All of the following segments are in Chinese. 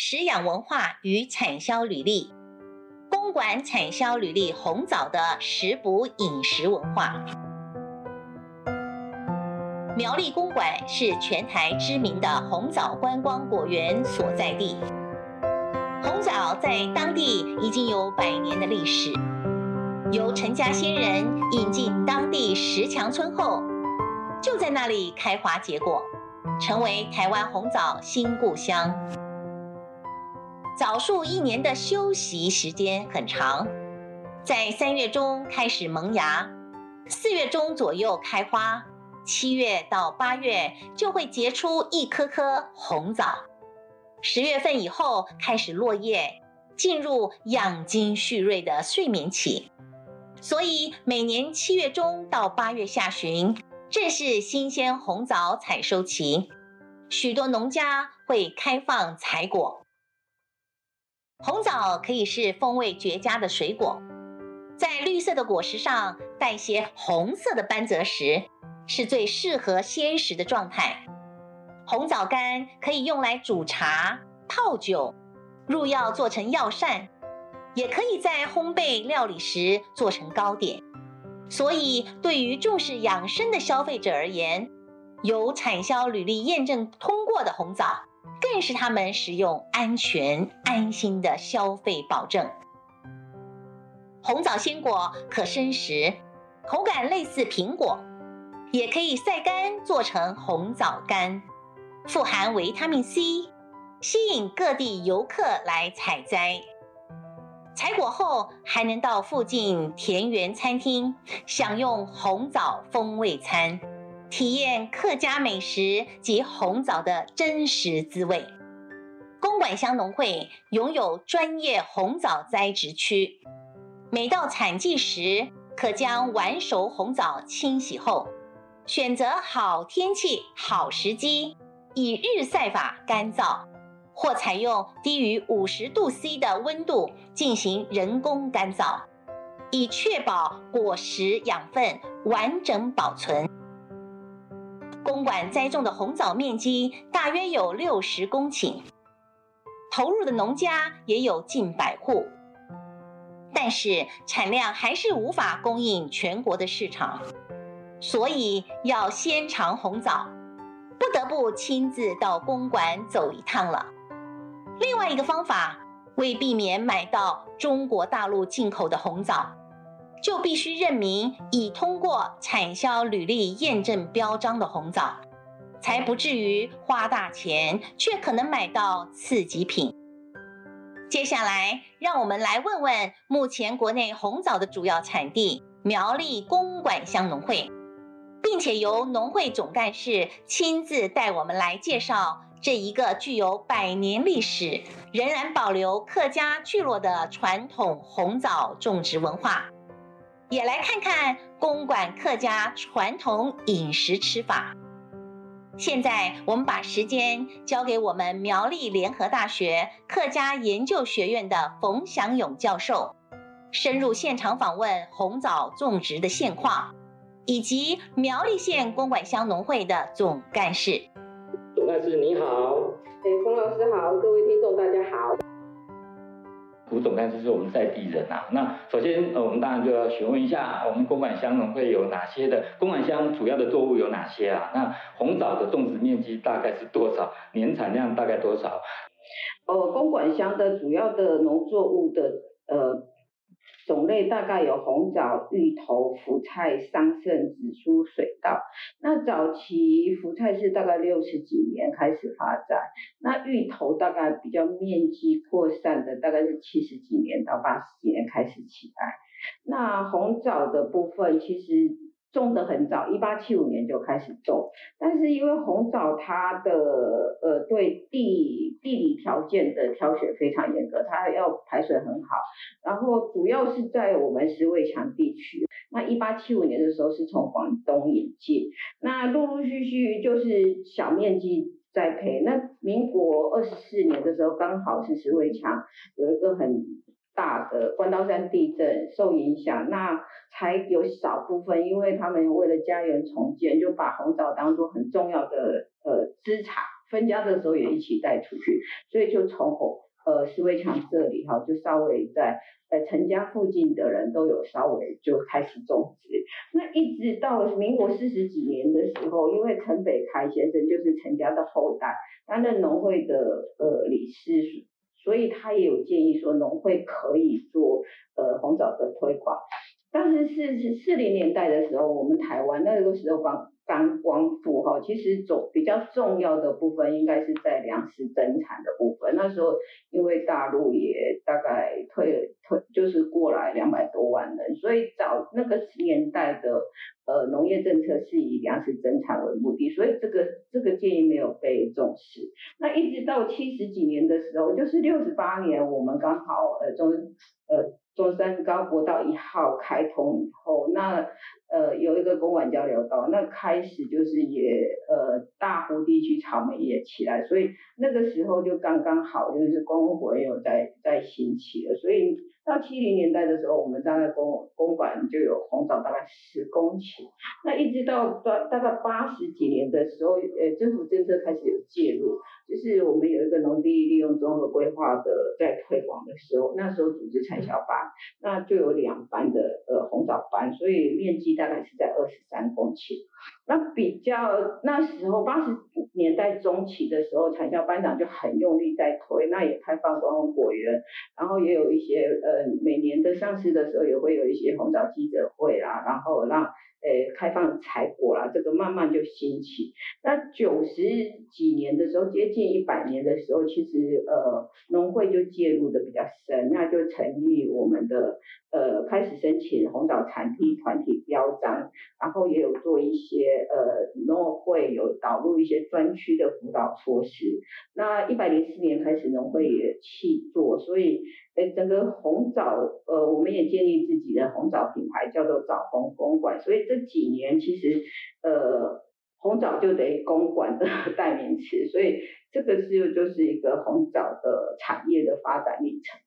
食养文化与产销履历，公馆产销履历红枣的食补饮食文化。苗栗公馆是全台知名的红枣观光果园所在地。红枣在当地已经有百年的历史，由陈家先人引进当地石墙村后，就在那里开花结果，成为台湾红枣新故乡。枣树一年的休息时间很长，在三月中开始萌芽，四月中左右开花。七月到八月就会结出一颗颗红枣，十月份以后开始落叶，进入养精蓄锐的睡眠期。所以每年七月中到八月下旬正是新鲜红枣采收期，许多农家会开放采果。红枣可以是风味绝佳的水果，在绿色的果实上带些红色的斑泽时，是最适合鲜食的状态。红枣干可以用来煮茶、泡酒，入药做成药膳，也可以在烘焙料理时做成糕点。所以，对于重视养生的消费者而言，有产销履历验证通过的红枣，更是他们食用安全安心的消费保证。红枣鲜果可生食，口感类似苹果。也可以晒干做成红枣干，富含维他命 C，吸引各地游客来采摘。采果后，还能到附近田园餐厅享用红枣风味餐，体验客家美食及红枣的真实滋味。公馆乡农会拥有专业红枣栽植区，每到产季时，可将完熟红枣清洗后。选择好天气、好时机，以日晒法干燥，或采用低于五十度 C 的温度进行人工干燥，以确保果实养分完整保存。公馆栽种的红枣面积大约有六十公顷，投入的农家也有近百户，但是产量还是无法供应全国的市场。所以要先尝红枣，不得不亲自到公馆走一趟了。另外一个方法，为避免买到中国大陆进口的红枣，就必须认明已通过产销履历验证标章的红枣，才不至于花大钱却可能买到次级品。接下来，让我们来问问目前国内红枣的主要产地苗栗公馆乡农会。并且由农会总干事亲自带我们来介绍这一个具有百年历史、仍然保留客家聚落的传统红枣种植文化，也来看看公馆客家传统饮食吃法。现在我们把时间交给我们苗栗联合大学客家研究学院的冯祥勇教授，深入现场访问红枣种植的现况。以及苗栗县公馆乡农会的总干事，总干事你好，哎，冯老师好，各位听众大家好。胡总干事是我们在地人啊，那首先呃，我们当然就要询问一下，我们公馆乡农会有哪些的公馆乡主要的作物有哪些啊？那红枣的种植面积大概是多少？年产量大概多少？呃，公馆乡的主要的农作物的呃。种类大概有红枣、芋头、福菜、桑葚、紫苏、水稻。那早期福菜是大概六十几年开始发展，那芋头大概比较面积扩散的，大概是七十几年到八十几年开始起来。那红枣的部分其实。种的很早，一八七五年就开始种，但是因为红枣它的呃对地地理条件的挑选非常严格，它要排水很好，然后主要是在我们石围墙地区。那一八七五年的时候是从广东引进，那陆陆续续就是小面积栽培。那民国二十四年的时候，刚好是石围墙有一个很。大的关刀山地震受影响，那才有少部分，因为他们为了家园重建，就把红枣当做很重要的呃资产，分家的时候也一起带出去，所以就从红呃石围墙这里哈，就稍微在呃陈家附近的人都有稍微就开始种植。那一直到民国四十几年的时候，因为陈北开先生就是陈家的后代，担任农会的呃理事。所以他也有建议说，农会可以做呃红枣的推广。当时是四零年代的时候，我们台湾那个时候刚刚光复哈，其实总比较重要的部分应该是在粮食增产的部分。那时候因为大陆也大概退退就是过来两百多万人，所以早那个年代的。呃，农业政策是以粮食增产为目的，所以这个这个建议没有被重视。那一直到七十几年的时候，就是六十八年，我们刚好呃中呃中山高国道一号开通以后，那呃有一个公馆交流道，那开始就是也呃大湖地区草莓也起来，所以那个时候就刚刚好，就是观光活有在在兴起了，所以。到七零年代的时候，我们大概公公馆就有红枣大概十公顷，那一直到大大概八十几年的时候，呃，政府政策开始有介入，就是我们有一个农地利用综合规划的在推广的时候，那时候组织产销班，那就有两班的呃红枣班，所以面积大概是在二十三公顷。那比较那时候八十年代中期的时候，产销班长就很用力在推，那也开放观光果园，然后也有一些呃每年的上市的时候也会有一些红枣记者会啦，然后让。诶，开放采果啦，这个慢慢就兴起。那九十几年的时候，接近一百年的时候，其实呃，农会就介入的比较深，那就成立我们的呃，开始申请红枣产地团体标章，然后也有做一些些呃，农会有导入一些专区的辅导措施。那一百零四年开始，农会也去做，所以。哎，整个红枣，呃，我们也建立自己的红枣品牌，叫做枣红公馆。所以这几年其实，呃，红枣就等于公馆的 代名词。所以这个是就是一个红枣的产业的发展历程。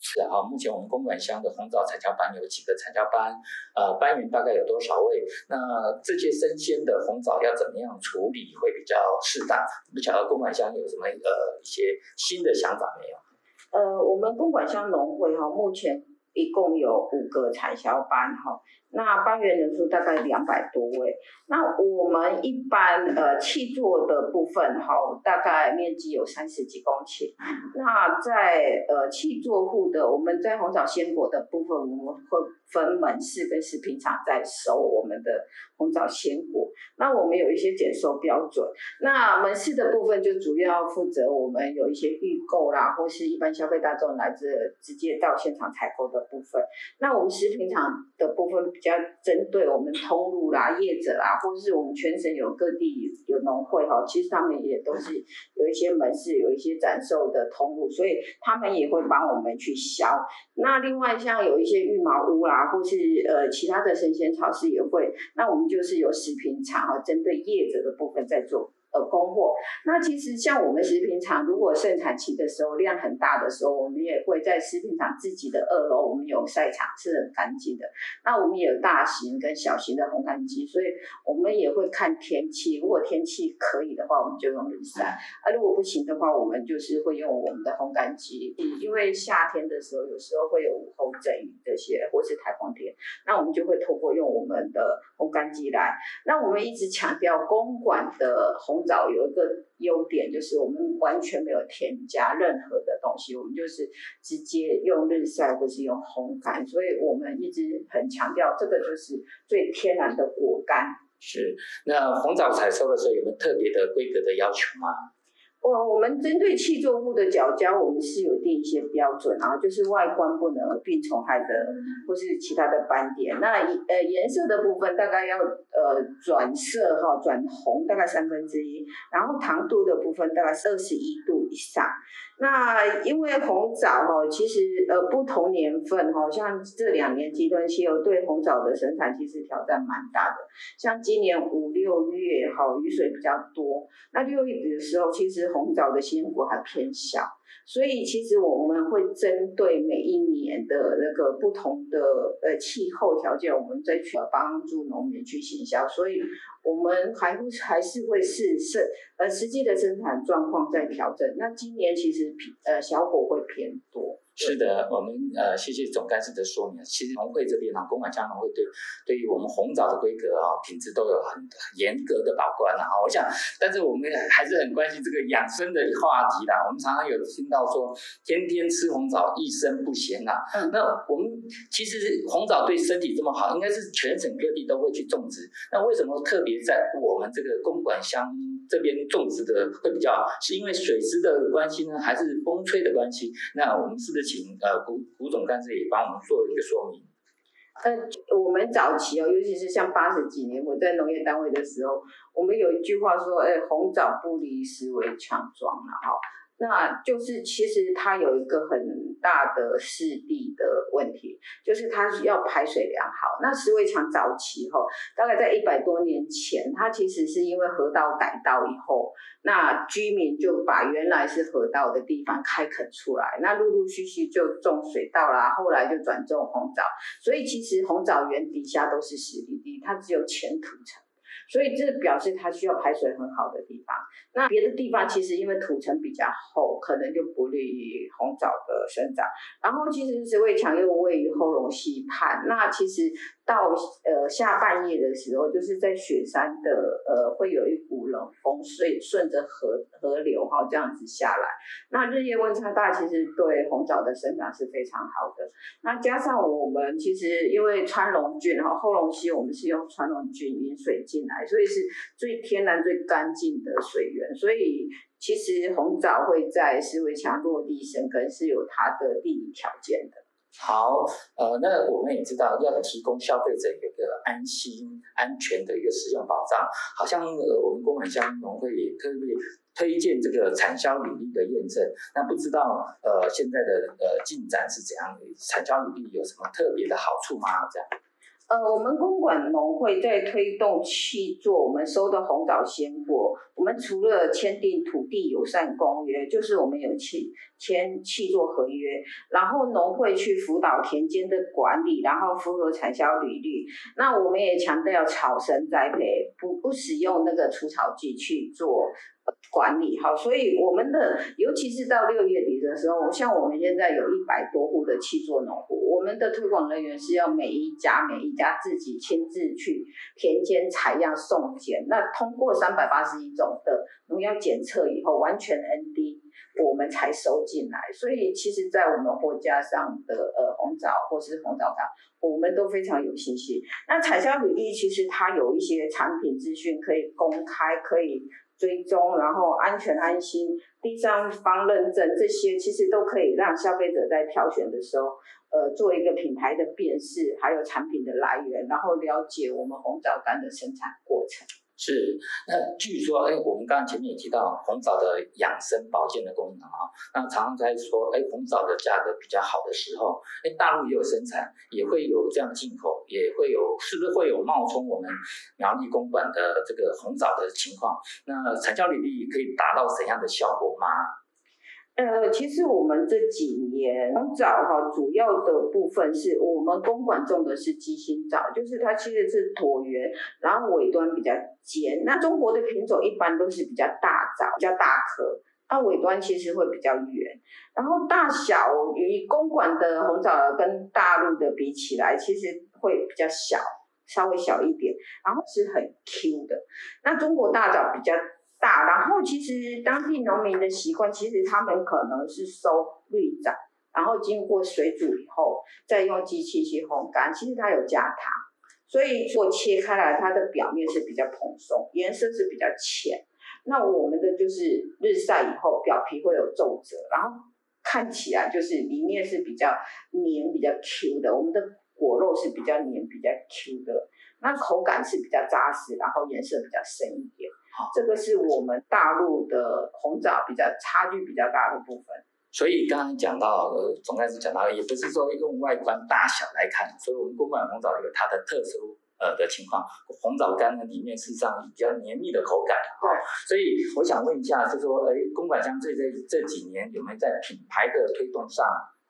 是啊，目前我们公馆乡的红枣产销班有几个产销班？呃，班员大概有多少位？那这些生鲜的红枣要怎么样处理会比较适当？不晓得公馆乡有什么呃一些新的想法没有？呃，我们公馆乡农会哈，目前一共有五个产销班哈，那班员人数大概两百多位。那我们一般呃气座的部分哈，大概面积有三十几公顷。那在呃气座户的，我们在红枣鲜果的部分，我们会分门市跟食品厂在收我们的红枣鲜果。那我们有一些检收标准。那门市的部分就主要负责我们有一些预购啦，或是一般消费大众来自直接到现场采购的部分。那我们食品厂的部分较针对我们通路啦、业者啦，或是我们全省有各地有农会哈，其实他们也都是有一些门市、有一些展售的通路，所以他们也会帮我们去销。那另外像有一些育毛屋啦，或是呃其他的生鲜超市也会，那我们就是有食品厂。然后针对业者的部分在做。呃，供货。那其实像我们食品厂，如果盛产期的时候量很大的时候，我们也会在食品厂自己的二楼，我们有晒场，是很干净的。那我们也有大型跟小型的烘干机，所以我们也会看天气，如果天气可以的话，我们就用日晒；啊，如果不行的话，我们就是会用我们的烘干机。因为夏天的时候，有时候会有午后阵雨这些，或是台风天，那我们就会透过用我们的烘干机来。那我们一直强调公馆的烘红。枣有一个优点，就是我们完全没有添加任何的东西，我们就是直接用日晒或是用烘干，所以我们一直很强调这个就是最天然的果干。是，那红枣采收的时候有没有特别的规格的要求吗？我我们针对气作物的角胶，我们是有定一些标准，然后就是外观不能病虫害的，或是其他的斑点。那呃颜色的部分大概要呃转色哈，转红大概三分之一，然后糖度的部分大概是二十一度以上。那因为红枣哈，其实呃不同年份哈，像这两年极端气候对红枣的生产其实挑战蛮大的。像今年五六月哈雨水比较多，那六月的时候其实红枣的鲜果还偏小。所以其实我们会针对每一年的那个不同的呃气候条件，我们再去帮助农民去行销。所以我们还会还是会是是呃实际的生产状况在调整。那今年其实呃小果会偏多。是的，我们呃谢谢总干事的说明。其实农会这边啊，公馆乡农会对对于我们红枣的规格啊，品质都有很严格的把关了啊。我想，但是我们还是很关心这个养生的话题啦。我们常常有听到说，天天吃红枣，一生不闲呐。嗯，那我们其实红枣对身体这么好，应该是全省各地都会去种植。那为什么特别在我们这个公馆乡这边种植的会比较好？是因为水质的关系呢，还是风吹的关系？那我们是不是？请呃，古古总干事也帮我们做一个说明。呃，我们早期哦，尤其是像八十几年我在农业单位的时候，我们有一句话说，哎，红枣不离石围墙桩了哈。那就是其实它有一个很大的湿地的问题，就是它要排水良好。那石围墙早期哈，大概在一百多年前，它其实是因为河道改道以后，那居民就把原来是河道的地方开垦出来，那陆陆续续就种水稻啦，后来就转种红枣。所以其实红枣园底下都是湿地地，它只有浅土层。所以这表示它需要排水很好的地方。那别的地方其实因为土层比较厚，可能就不利于红枣的生长。然后其实石围墙又位于后龙溪畔，那其实。到呃下半夜的时候，就是在雪山的呃会有一股冷风所以顺着河河流哈这样子下来，那日夜温差大，其实对红枣的生长是非常好的。那加上我们其实因为川龙圳哈后龙溪，我们是用川龙圳引水进来，所以是最天然最干净的水源，所以其实红枣会在石围墙落地生根是有它的地理条件的。好，呃，那我们也知道要提供消费者一个安心、安全的一个使用保障。好像呃，我们公馆乡农会也特别推荐这个产销履历的验证。那不知道呃现在的呃进展是怎样？产销履历有什么特别的好处吗？这样？呃，我们公馆农会在推动契作我们收的红枣鲜果。我们除了签订土地友善公约，就是我们有契签契作合约，然后农会去辅导田间的管理，然后符合产销履历。那我们也强调草生栽培，不不使用那个除草剂去做管理。好，所以我们的尤其是到六月底的时候，像我们现在有一百多户的契作农户，我们的推广人员是要每一家每一家自己亲自去田间采样送检，那通过三百八十一种。的农药检测以后完全 ND，我们才收进来。所以其实，在我们货架上的呃红枣或是红枣干，我们都非常有信心。那产销履历其实它有一些产品资讯可以公开，可以追踪，然后安全安心，第三方认证这些其实都可以让消费者在挑选的时候，呃，做一个品牌的辨识，还有产品的来源，然后了解我们红枣干的生产过程。是，那据说，哎，我们刚刚前面也提到红枣的养生保健的功能啊，那常常在说，哎，红枣的价格比较好的时候，哎，大陆也有生产，也会有这样进口，也会有，是不是会有冒充我们苗栗公馆的这个红枣的情况？那产销履历可以达到怎样的效果吗？呃，其实我们这几年红枣哈，主要的部分是我们公馆种的是鸡心枣，就是它其实是椭圆，然后尾端比较尖。那中国的品种一般都是比较大枣，比较大颗，那尾端其实会比较圆。然后大小与公馆的红枣跟大陆的比起来，其实会比较小，稍微小一点，然后是很 Q 的。那中国大枣比较。大，然后其实当地农民的习惯，其实他们可能是收绿枣，然后经过水煮以后，再用机器去烘干。其实它有加糖，所以说切开来，它的表面是比较蓬松，颜色是比较浅。那我们的就是日晒以后，表皮会有皱褶，然后看起来就是里面是比较黏、比较 Q 的。我们的果肉是比较黏、比较 Q 的，那口感是比较扎实，然后颜色比较深一点。好，这个是我们大陆的红枣比较差距比较大的部分。所以刚刚讲到，呃，总干事讲到，也不是说用外观大小来看，所以我们公馆红枣有它的特殊呃的情况，红枣干呢里面事实上比较绵密的口感哈，所以我想问一下，就是说，哎，公馆香这这这几年有没有在品牌的推动上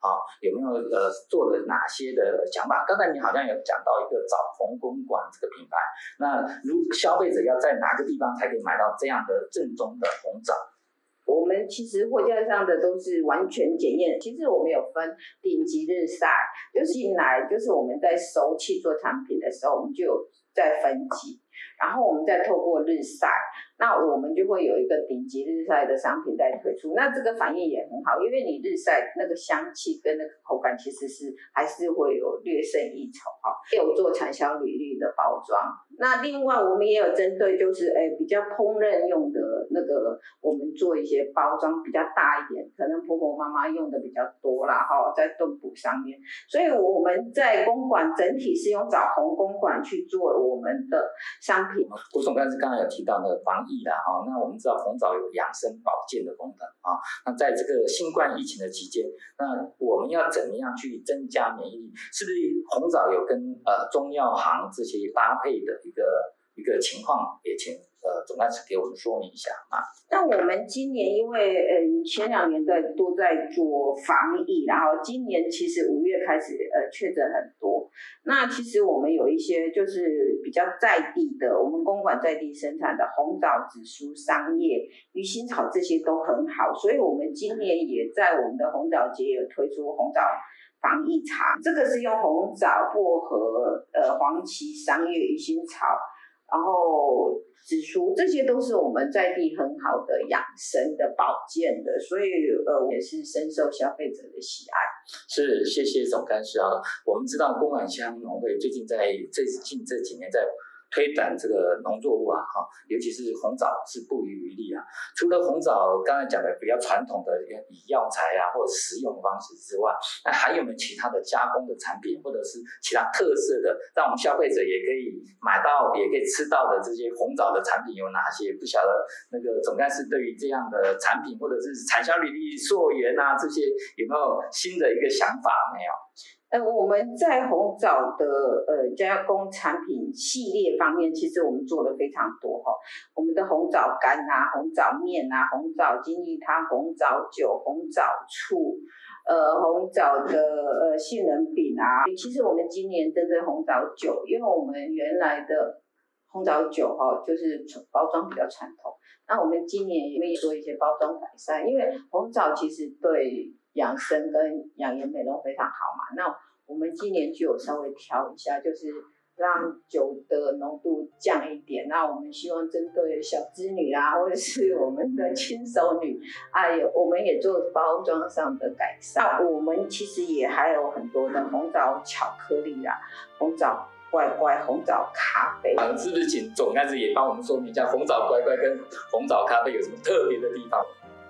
啊，有没有呃做了哪些的想法？刚才你好像有讲到一个枣红公馆这个品牌，那如消费者要在哪个地方才可以买到这样的正宗的红枣？我们其实货架上的都是完全检验。其实我们有分顶级日晒，就是进来就是我们在熟气做产品的时候，我们就有在分级，然后我们再透过日晒。那我们就会有一个顶级日晒的商品在推出，那这个反应也很好，因为你日晒那个香气跟那个口感其实是还是会有略胜一筹哈。有做产销履历的包装，那另外我们也有针对就是哎比较烹饪用的那个，我们做一些包装比较大一点，可能婆婆妈妈用的比较多啦哈，在炖补上面，所以我们在公馆整体是用枣红公馆去做我们的商品。胡总刚才刚刚有提到那个防疫的哈，那我们知道红枣有养生保健的功能啊。那在这个新冠疫情的期间，那我们要怎么样去增加免疫力？是不是红枣有跟呃中药行这些搭配的一个一个情况？也请呃总干事给我们说明一下啊。那我们今年因为呃前两年在都在做防疫，然后今年其实五月开始呃确诊很多。那其实我们有一些就是比较在地的，我们公馆在地生产的红枣、紫苏、桑叶、鱼腥草这些都很好，所以我们今年也在我们的红枣节有推出红枣防疫茶，这个是用红枣、薄荷、呃黄芪、桑叶、鱼腥草。然后紫苏，这些都是我们在地很好的养生的保健的，所以呃也是深受消费者的喜爱。是，谢谢总干事啊。我们知道公馆香农会最近在最近这几年在。推展这个农作物啊，哈，尤其是红枣是不遗余力啊。除了红枣刚才讲的比较传统的以药材啊或者食用方式之外，那还有没有其他的加工的产品，或者是其他特色的，让我们消费者也可以买到，也可以吃到的这些红枣的产品有哪些？不晓得那个总干事对于这样的产品或者是产销履历溯源啊这些有没有新的一个想法没有？呃，我们在红枣的呃加工产品系列方面，其实我们做了非常多哈。我们的红枣干啊、红枣面啊、红枣金鱼汤、红枣酒、红枣醋，呃，红枣的呃杏仁饼啊。其实我们今年针对红枣酒，因为我们原来的红枣酒哈，就是包装比较传统，那我们今年也会做一些包装改善，因为红枣其实对。养生跟养颜美容非常好嘛，那我们今年就有稍微调一下，就是让酒的浓度降一点。那我们希望针对小资女啊，或者是我们的轻熟女，哎呦，我们也做包装上的改善。我们其实也还有很多的红枣巧克力啊，红枣乖乖、红枣咖啡。啊，是不是请总干事也帮我们说明一下红枣乖乖跟红枣咖啡有什么特别的地方？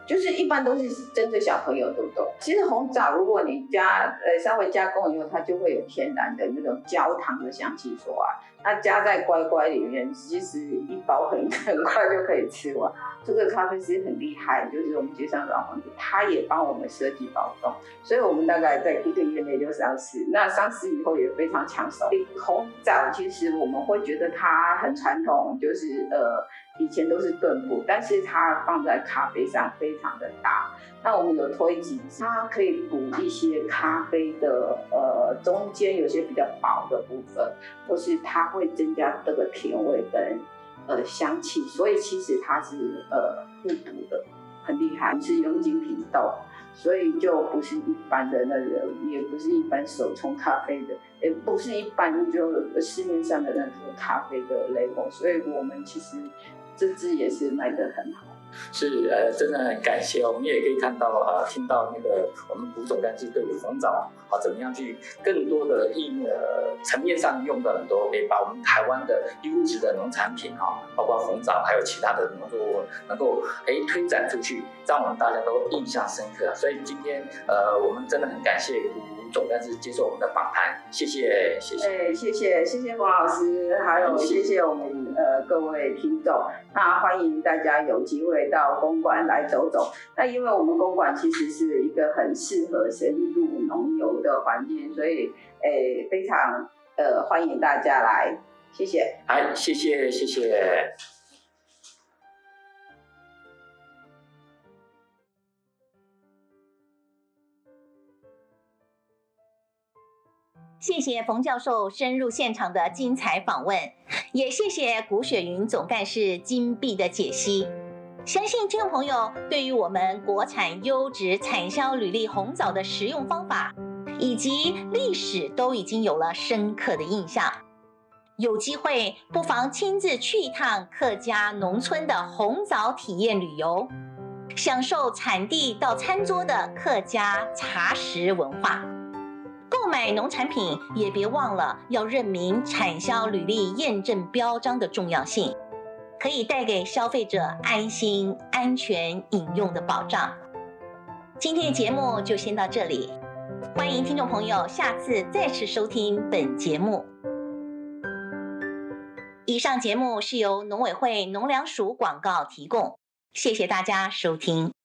就是一般都是针对小朋友，对不对？其实红枣如果你加呃稍微加工以后，它就会有天然的那种焦糖的香气出来。那加在乖乖里面，其实一包很 很快就可以吃完。这个咖啡师很厉害，就是我们街上老黄子，他也帮我们设计包装，所以我们大概在一个月内就上市。那上市以后也非常抢手。红枣其实我们会觉得它很传统，就是呃。以前都是炖补，但是它放在咖啡上非常的搭。那我们有推几，它可以补一些咖啡的呃中间有些比较薄的部分，或是它会增加这个甜味跟呃香气，所以其实它是呃互补的，很厉害。是用精品豆，所以就不是一般的那个，也不是一般手冲咖啡的，也不是一般就市面上的那个咖啡的 label，所以我们其实。这支也是卖得很好，是呃，真的很感谢。我们也可以看到啊、呃，听到那个我们胡总干事对于红枣啊，怎么样去更多的应呃层面上用到很多，可以把我们台湾的优质的农产品啊，包括红枣还有其他的农作物，能够哎推展出去，让我们大家都印象深刻。所以今天呃，我们真的很感谢胡总干事接受我们的访谈，谢谢谢谢。哎，谢谢谢谢黄老师，还有谢谢我们。呃，各位听众，那欢迎大家有机会到公馆来走走。那因为我们公馆其实是一个很适合深入农游的环境，所以诶非常呃欢迎大家来谢谢。好，谢谢，谢谢。谢谢冯教授深入现场的精彩访问，也谢谢古雪云总干事精辟的解析。相信听众朋友对于我们国产优质产销履历红枣的食用方法以及历史都已经有了深刻的印象。有机会不妨亲自去一趟客家农村的红枣体验旅游，享受产地到餐桌的客家茶食文化。购买农产品也别忘了要认明产销履历验证标章的重要性，可以带给消费者安心、安全饮用的保障。今天的节目就先到这里，欢迎听众朋友下次再次收听本节目。以上节目是由农委会农粮署广告提供，谢谢大家收听。